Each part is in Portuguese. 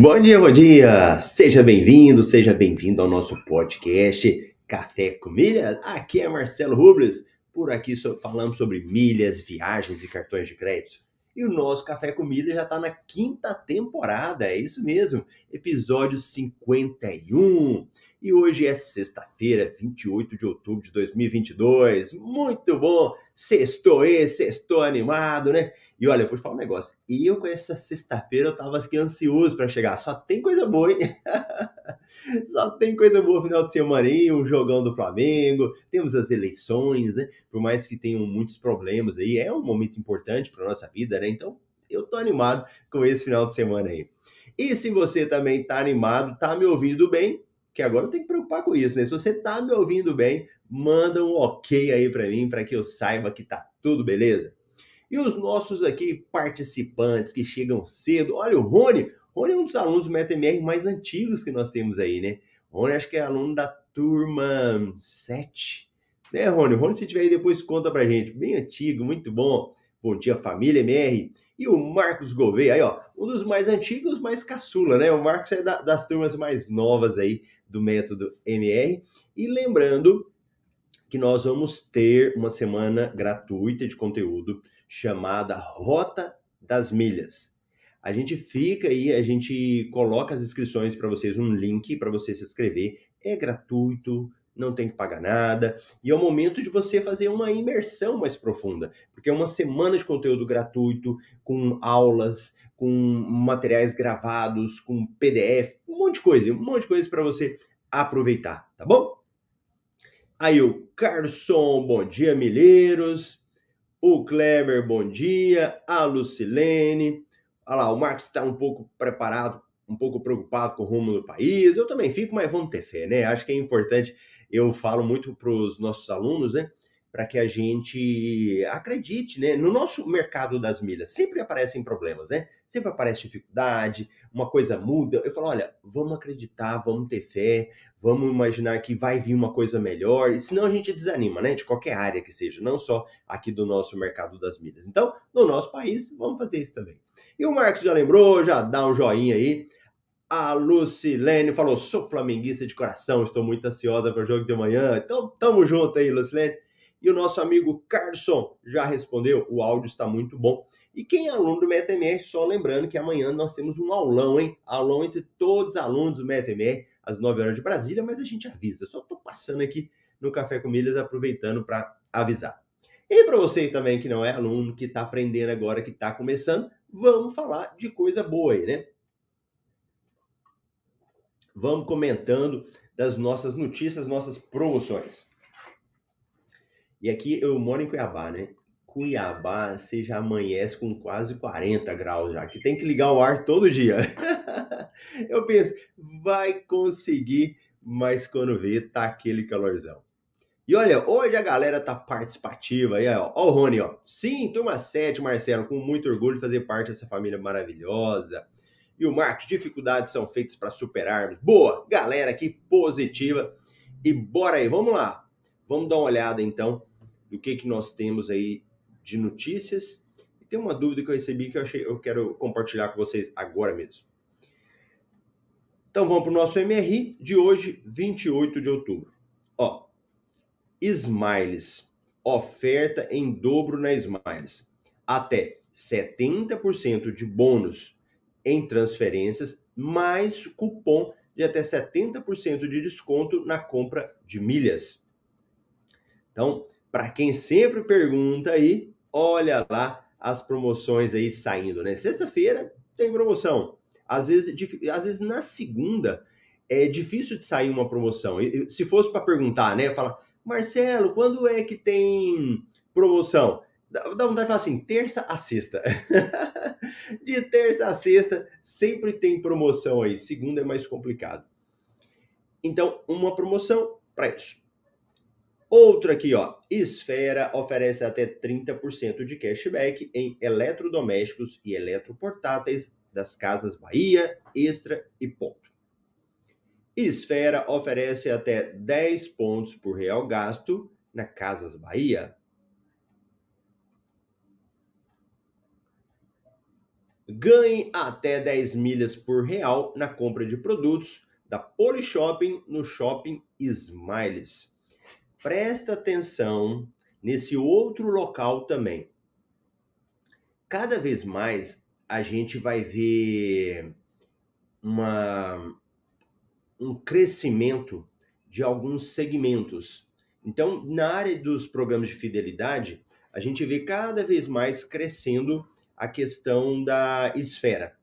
Bom dia, bom dia! Seja bem-vindo, seja bem-vindo ao nosso podcast Café com Milhas. Aqui é Marcelo Rubles, por aqui falamos sobre milhas, viagens e cartões de crédito. E o nosso Café com Milhas já está na quinta temporada, é isso mesmo, episódio 51. E hoje é sexta-feira, 28 de outubro de 2022. Muito bom! Sextou esse, sextou animado, né? E olha, vou te falar um negócio. Eu com essa sexta-feira eu tava aqui ansioso para chegar. Só tem coisa boa, hein? Só tem coisa boa final de semana aí, o jogão do Flamengo, temos as eleições, né? Por mais que tenham muitos problemas aí, é um momento importante para nossa vida, né? Então, eu tô animado com esse final de semana aí. E se você também tá animado, tá me ouvindo bem, que agora eu tenho que preocupar com isso, né? Se você tá me ouvindo bem, manda um ok aí para mim, para que eu saiba que tá tudo beleza. E os nossos aqui participantes que chegam cedo, olha o Rony, Rony é um dos alunos do MetaMR mais antigos que nós temos aí, né? Rony acho que é aluno da turma 7, né, Rony? Rony, se tiver aí depois conta pra gente, bem antigo, muito bom. Bom dia, família MR. E o Marcos Gouveia, aí, ó, um dos mais antigos, mais caçula, né? O Marcos é da, das turmas mais novas aí do método MR. E lembrando que nós vamos ter uma semana gratuita de conteúdo chamada Rota das Milhas. A gente fica aí, a gente coloca as inscrições para vocês, um link para você se inscrever. É gratuito, não tem que pagar nada. E é o momento de você fazer uma imersão mais profunda, porque é uma semana de conteúdo gratuito, com aulas, com materiais gravados, com PDF, um monte de coisa, um monte de coisa para você aproveitar, tá bom? Aí o Carson, bom dia, milheiros. O Kleber, bom dia. A Lucilene. Olha lá, o Marcos está um pouco preparado, um pouco preocupado com o rumo do país. Eu também fico, mas vamos ter fé, né? Acho que é importante eu falo muito para os nossos alunos, né? Para que a gente acredite, né? No nosso mercado das milhas sempre aparecem problemas, né? Sempre aparece dificuldade, uma coisa muda. Eu falo, olha, vamos acreditar, vamos ter fé, vamos imaginar que vai vir uma coisa melhor, senão a gente desanima, né? De qualquer área que seja, não só aqui do nosso mercado das milhas. Então, no nosso país, vamos fazer isso também. E o Marcos já lembrou, já dá um joinha aí. A Lucilene falou: sou flamenguista de coração, estou muito ansiosa para o jogo de amanhã. Então, tamo junto aí, Lucilene. E o nosso amigo Carson já respondeu: o áudio está muito bom. E quem é aluno do MetaMR, só lembrando que amanhã nós temos um aulão, hein? Aulão entre todos os alunos do MetaMR, às 9 horas de Brasília, mas a gente avisa. Só estou passando aqui no Café com Milhas, aproveitando para avisar. E para você também que não é aluno, que está aprendendo agora, que está começando, vamos falar de coisa boa aí, né? vamos comentando das nossas notícias, nossas promoções. E aqui eu moro em Cuiabá, né? Cuiabá, você já amanhece com quase 40 graus já, que tem que ligar o ar todo dia. eu penso, vai conseguir, mas quando vê, tá aquele calorzão. E olha, hoje a galera tá participativa aí, ó. Ó o Rony, ó. Sim, turma 7, Marcelo, com muito orgulho de fazer parte dessa família maravilhosa e o Marcos, dificuldades são feitas para superarmos. Boa, galera aqui positiva. E bora aí, vamos lá. Vamos dar uma olhada então do que, que nós temos aí de notícias. E tem uma dúvida que eu recebi que eu, achei, eu quero compartilhar com vocês agora mesmo. Então vamos para o nosso MRI de hoje, 28 de outubro. Ó, Smiles, oferta em dobro na Smiles. Até 70% de bônus em transferências, mais cupom de até 70% de desconto na compra de milhas. Então, para quem sempre pergunta aí, olha lá as promoções aí saindo, né? Sexta-feira tem promoção. Às vezes, às vezes na segunda é difícil de sair uma promoção. Se fosse para perguntar, né? Fala, Marcelo, quando é que tem promoção? Dá vontade de falar assim, terça a sexta. de terça a sexta sempre tem promoção aí. Segunda é mais complicado. Então, uma promoção para isso. Outro aqui, ó. Esfera oferece até 30% de cashback em eletrodomésticos e eletroportáteis das casas Bahia, Extra e Ponto. Esfera oferece até 10 pontos por real gasto na Casas Bahia. Ganhe até 10 milhas por real na compra de produtos da Shopping no Shopping Smiles. Presta atenção nesse outro local também. Cada vez mais a gente vai ver uma, um crescimento de alguns segmentos. Então, na área dos programas de fidelidade, a gente vê cada vez mais crescendo a questão da esfera.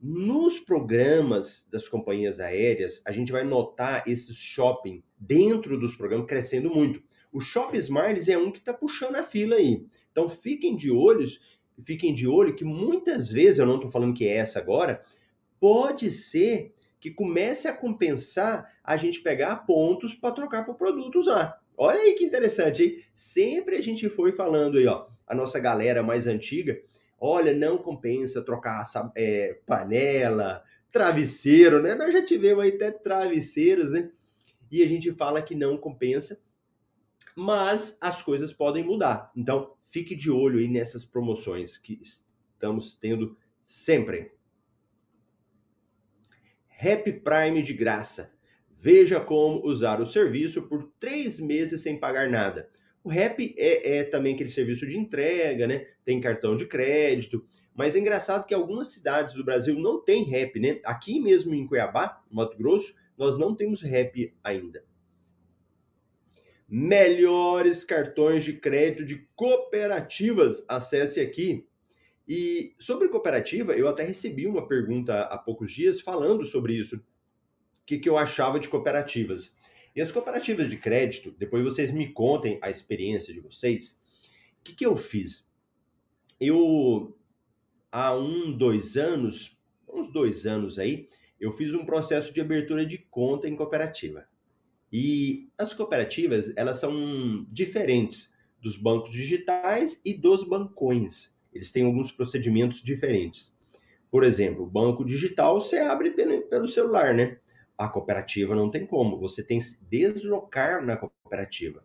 Nos programas das companhias aéreas, a gente vai notar esse shopping dentro dos programas crescendo muito. O Shopping Smiles é um que está puxando a fila aí. Então fiquem de olhos, fiquem de olho que muitas vezes, eu não estou falando que é essa agora, pode ser que comece a compensar a gente pegar pontos para trocar por produtos lá. Olha aí que interessante, hein? Sempre a gente foi falando aí, ó, a nossa galera mais antiga, olha, não compensa trocar é, panela, travesseiro, né? Nós já tivemos aí até travesseiros, né? E a gente fala que não compensa, mas as coisas podem mudar. Então, fique de olho aí nessas promoções que estamos tendo sempre. Happy Prime de graça. Veja como usar o serviço por três meses sem pagar nada. O Rap é, é, também aquele serviço de entrega, né? Tem cartão de crédito. Mas é engraçado que algumas cidades do Brasil não tem Rap, né? Aqui mesmo em Cuiabá, Mato Grosso, nós não temos Rap ainda. Melhores cartões de crédito de cooperativas. Acesse aqui. E sobre cooperativa, eu até recebi uma pergunta há poucos dias falando sobre isso. O que, que eu achava de cooperativas. E as cooperativas de crédito, depois vocês me contem a experiência de vocês. O que, que eu fiz? Eu, há um, dois anos, uns dois anos aí, eu fiz um processo de abertura de conta em cooperativa. E as cooperativas, elas são diferentes dos bancos digitais e dos bancões. Eles têm alguns procedimentos diferentes. Por exemplo, o banco digital você abre pelo, pelo celular, né? A cooperativa não tem como, você tem que se deslocar na cooperativa.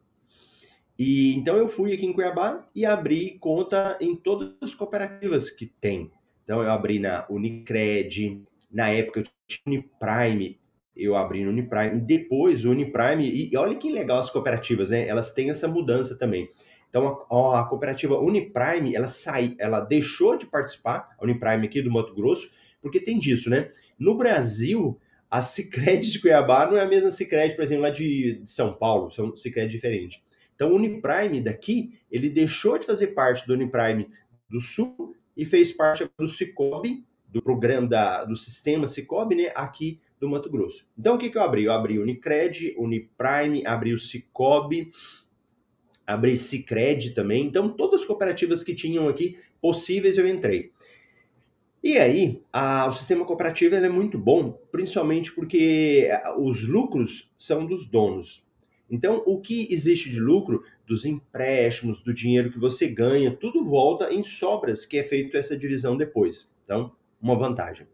E então eu fui aqui em Cuiabá e abri conta em todas as cooperativas que tem. Então eu abri na Unicred, na época eu tinha Uniprime, eu abri no Uniprime, depois o Uniprime, e, olha que legal as cooperativas, né? Elas têm essa mudança também. Então a, a cooperativa Uniprime, ela sai, ela deixou de participar, a Uniprime aqui do Mato Grosso, porque tem disso, né? No Brasil, a Cicred de Cuiabá não é a mesma Cicred, por exemplo, lá de, São Paulo, são Cicred diferentes. Então, o Uniprime daqui, ele deixou de fazer parte do Uniprime do Sul e fez parte do Cicobi, do programa da, do sistema Cicobi, né, aqui do Mato Grosso. Então, o que, que eu abri? Eu abri Unicred, Uniprime, abri o Cicobi, abri Cicred também. Então, todas as cooperativas que tinham aqui possíveis eu entrei. E aí, a, o sistema cooperativo é muito bom, principalmente porque os lucros são dos donos. Então, o que existe de lucro dos empréstimos, do dinheiro que você ganha, tudo volta em sobras, que é feito essa divisão depois. Então, uma vantagem.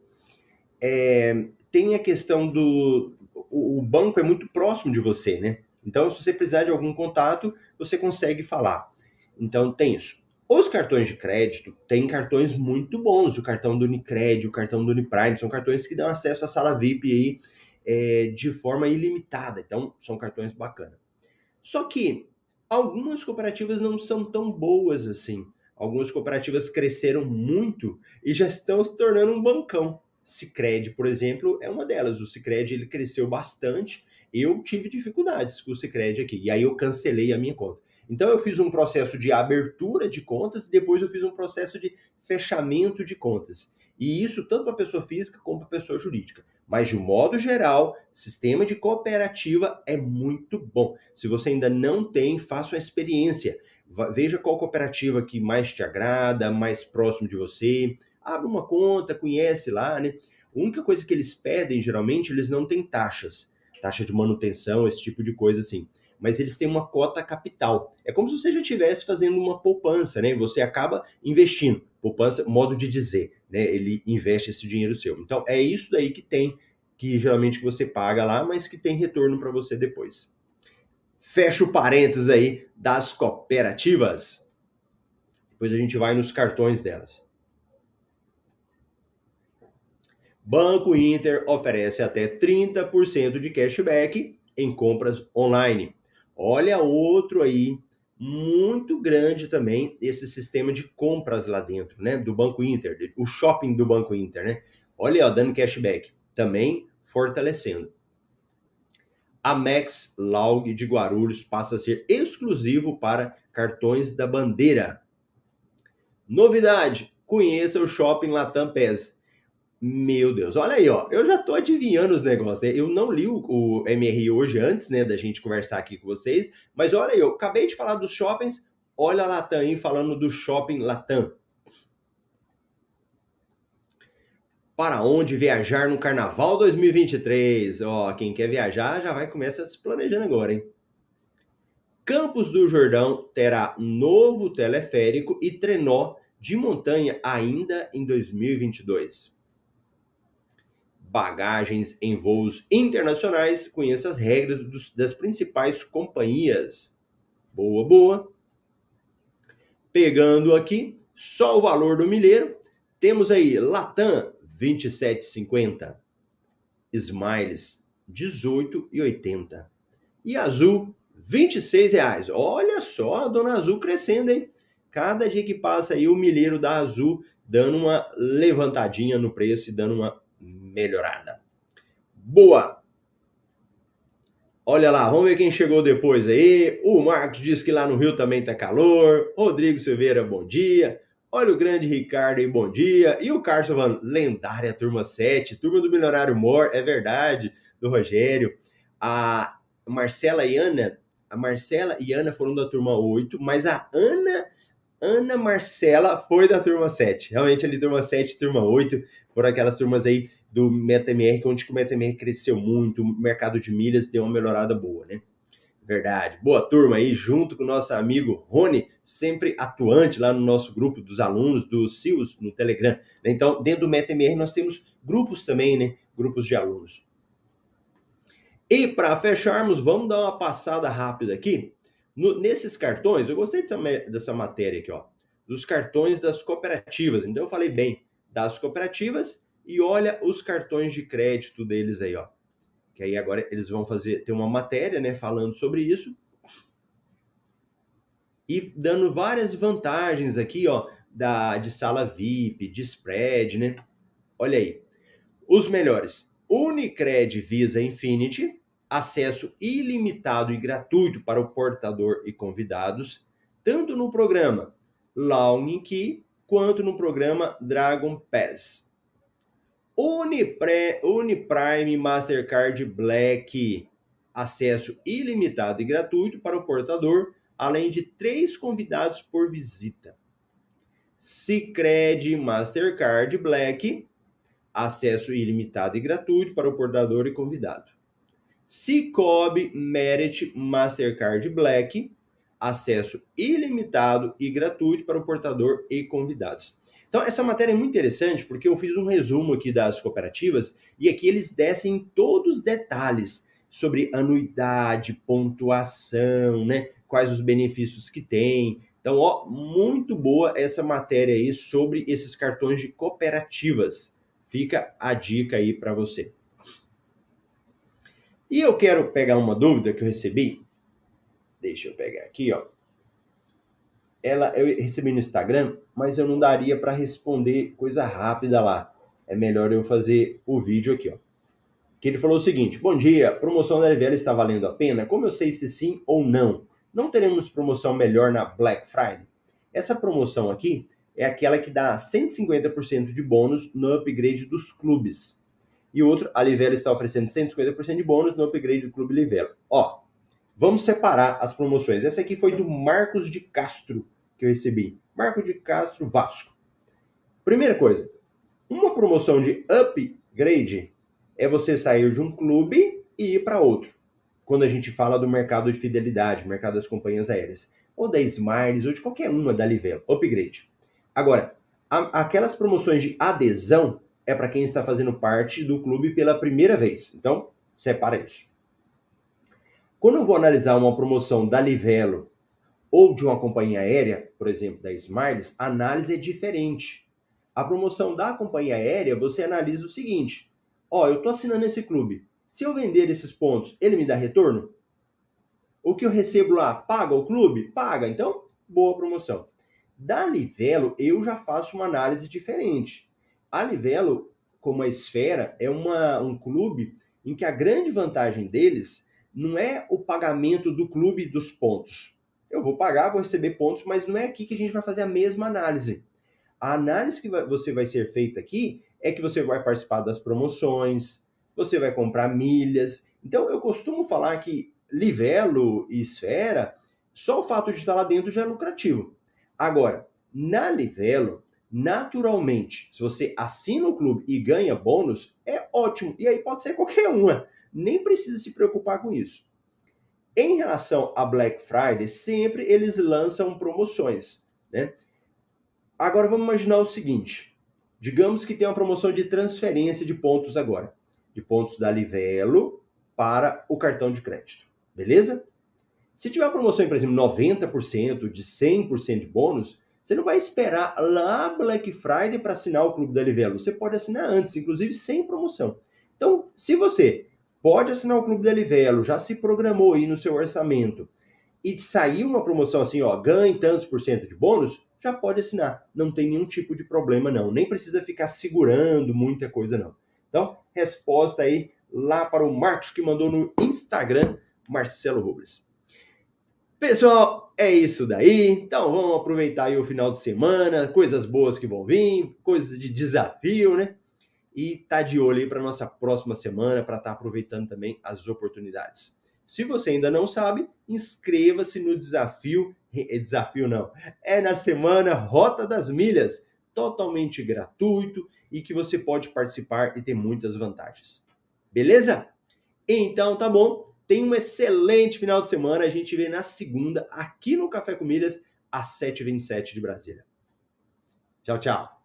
É, tem a questão do. O banco é muito próximo de você, né? Então, se você precisar de algum contato, você consegue falar. Então, tem isso. Os cartões de crédito têm cartões muito bons, o cartão do Unicred, o cartão do Uniprime, são cartões que dão acesso à sala VIP aí é, de forma ilimitada, então são cartões bacanas. Só que algumas cooperativas não são tão boas assim. Algumas cooperativas cresceram muito e já estão se tornando um bancão. Cicred, por exemplo, é uma delas. O Cicred ele cresceu bastante. Eu tive dificuldades com o Cicred aqui. E aí eu cancelei a minha conta. Então eu fiz um processo de abertura de contas e depois eu fiz um processo de fechamento de contas. E isso tanto para pessoa física como para pessoa jurídica. Mas de modo geral, sistema de cooperativa é muito bom. Se você ainda não tem, faça uma experiência. Veja qual cooperativa que mais te agrada, mais próximo de você. Abre uma conta, conhece lá, né? A única coisa que eles pedem, geralmente, eles não têm taxas. Taxa de manutenção, esse tipo de coisa assim mas eles têm uma cota capital. É como se você já estivesse fazendo uma poupança, né? Você acaba investindo. Poupança, modo de dizer, né? Ele investe esse dinheiro seu. Então é isso daí que tem, que geralmente você paga lá, mas que tem retorno para você depois. Fecha o parênteses aí das cooperativas. Depois a gente vai nos cartões delas. Banco Inter oferece até 30% de cashback em compras online. Olha outro aí, muito grande também, esse sistema de compras lá dentro, né? Do Banco Inter, o shopping do Banco Inter, né? Olha, ó, dando cashback, também fortalecendo. A Max Laug de Guarulhos passa a ser exclusivo para cartões da bandeira. Novidade: conheça o Shopping Latam PES. Meu Deus, olha aí, ó. Eu já tô adivinhando os negócios, né? Eu não li o, o, MRI hoje antes, né, da gente conversar aqui com vocês, mas olha aí, eu acabei de falar dos shoppings, olha a Latam aí falando do shopping Latam. Para onde viajar no Carnaval 2023? Ó, quem quer viajar já vai começar se planejando agora, hein? Campos do Jordão terá novo teleférico e trenó de montanha ainda em 2022 bagagens em voos internacionais, conheça as regras dos, das principais companhias. Boa, boa. Pegando aqui só o valor do milheiro, temos aí Latam 27,50, Smiles 18,80 e Azul 26 reais. Olha só a Dona Azul crescendo, hein? Cada dia que passa aí o milheiro da Azul dando uma levantadinha no preço e dando uma melhorada. Boa! Olha lá, vamos ver quem chegou depois aí. O Marcos diz que lá no Rio também tá calor. Rodrigo Silveira, bom dia. Olha o grande Ricardo aí, bom dia. E o Carlos falando, lendária turma 7, turma do Milionário Mor, é verdade, do Rogério. A Marcela e Ana, a Marcela e Ana foram da turma 8, mas a Ana Ana Marcela foi da turma 7. Realmente ali, turma 7, turma 8, foram aquelas turmas aí do MetaMR, onde o MetaMR cresceu muito, o mercado de milhas deu uma melhorada boa, né? Verdade. Boa turma aí, junto com o nosso amigo Rony, sempre atuante lá no nosso grupo dos alunos do CIUS no Telegram. Então, dentro do MetaMR nós temos grupos também, né? Grupos de alunos. E para fecharmos, vamos dar uma passada rápida aqui no, nesses cartões, eu gostei dessa, dessa matéria aqui, ó, dos cartões das cooperativas. Então eu falei bem das cooperativas e olha os cartões de crédito deles aí, ó. Que aí agora eles vão fazer ter uma matéria, né, falando sobre isso e dando várias vantagens aqui, ó, da de sala VIP, de spread, né? Olha aí. Os melhores: Unicred Visa Infinity, acesso ilimitado e gratuito para o portador e convidados, tanto no programa Login Key quanto no programa Dragon Pass. Unipre, Uniprime Mastercard Black, acesso ilimitado e gratuito para o portador, além de três convidados por visita. Cicred Mastercard Black, acesso ilimitado e gratuito para o portador e convidado. Cicobi Merit Mastercard Black, acesso ilimitado e gratuito para o portador e convidados. Então, essa matéria é muito interessante porque eu fiz um resumo aqui das cooperativas e aqui eles descem todos os detalhes sobre anuidade, pontuação, né? Quais os benefícios que tem. Então, ó, muito boa essa matéria aí sobre esses cartões de cooperativas. Fica a dica aí para você. E eu quero pegar uma dúvida que eu recebi. Deixa eu pegar aqui, ó. Ela eu recebi no Instagram, mas eu não daria para responder coisa rápida lá. é melhor eu fazer o vídeo aqui, ó. Que ele falou o seguinte: Bom dia, promoção da LVL está valendo a pena? Como eu sei se sim ou não? Não teremos promoção melhor na Black Friday? Essa promoção aqui é aquela que dá 150% de bônus no upgrade dos clubes. E outro, a Livelo está oferecendo 150% de bônus no upgrade do Clube Livelo. Ó, vamos separar as promoções. Essa aqui foi do Marcos de Castro que eu recebi. Marco de Castro Vasco. Primeira coisa, uma promoção de upgrade é você sair de um clube e ir para outro. Quando a gente fala do mercado de fidelidade, mercado das companhias aéreas, ou da Smiles, ou de qualquer uma da Livelo, upgrade. Agora, a, aquelas promoções de adesão é para quem está fazendo parte do clube pela primeira vez. Então, separa isso. Quando eu vou analisar uma promoção da Livelo ou de uma companhia aérea, por exemplo, da Smiles, a análise é diferente. A promoção da companhia aérea, você analisa o seguinte: ó, eu estou assinando esse clube. Se eu vender esses pontos, ele me dá retorno? O que eu recebo lá, paga o clube? Paga. Então, boa promoção. Da Livelo, eu já faço uma análise diferente. A Livelo, como a Esfera, é uma, um clube em que a grande vantagem deles não é o pagamento do clube dos pontos. Eu vou pagar, vou receber pontos, mas não é aqui que a gente vai fazer a mesma análise. A análise que você vai ser feita aqui é que você vai participar das promoções, você vai comprar milhas. Então, eu costumo falar que Livelo e Esfera, só o fato de estar lá dentro já é lucrativo. Agora, na Livelo, naturalmente, se você assina o clube e ganha bônus, é ótimo. E aí pode ser qualquer uma. Nem precisa se preocupar com isso. Em relação a Black Friday, sempre eles lançam promoções, né? Agora vamos imaginar o seguinte: digamos que tem uma promoção de transferência de pontos agora, de pontos da Livelo para o cartão de crédito, beleza? Se tiver uma promoção, por exemplo, 90%, de 100% de bônus, você não vai esperar lá Black Friday para assinar o Clube da Livelo. Você pode assinar antes, inclusive sem promoção. Então, se você pode assinar o Clube da Livelo, já se programou aí no seu orçamento e saiu uma promoção assim, ó, ganhe tantos por cento de bônus, já pode assinar. Não tem nenhum tipo de problema, não. Nem precisa ficar segurando muita coisa, não. Então, resposta aí lá para o Marcos que mandou no Instagram, Marcelo Robles. Pessoal, é isso daí. Então vamos aproveitar aí o final de semana, coisas boas que vão vir, coisas de desafio, né? E tá de olho aí para nossa próxima semana para estar tá aproveitando também as oportunidades. Se você ainda não sabe, inscreva-se no desafio, é desafio não, é na semana Rota das Milhas, totalmente gratuito e que você pode participar e ter muitas vantagens. Beleza? Então tá bom. Tenha um excelente final de semana. A gente vê na segunda, aqui no Café com Milhas, às 7h27 de Brasília. Tchau, tchau.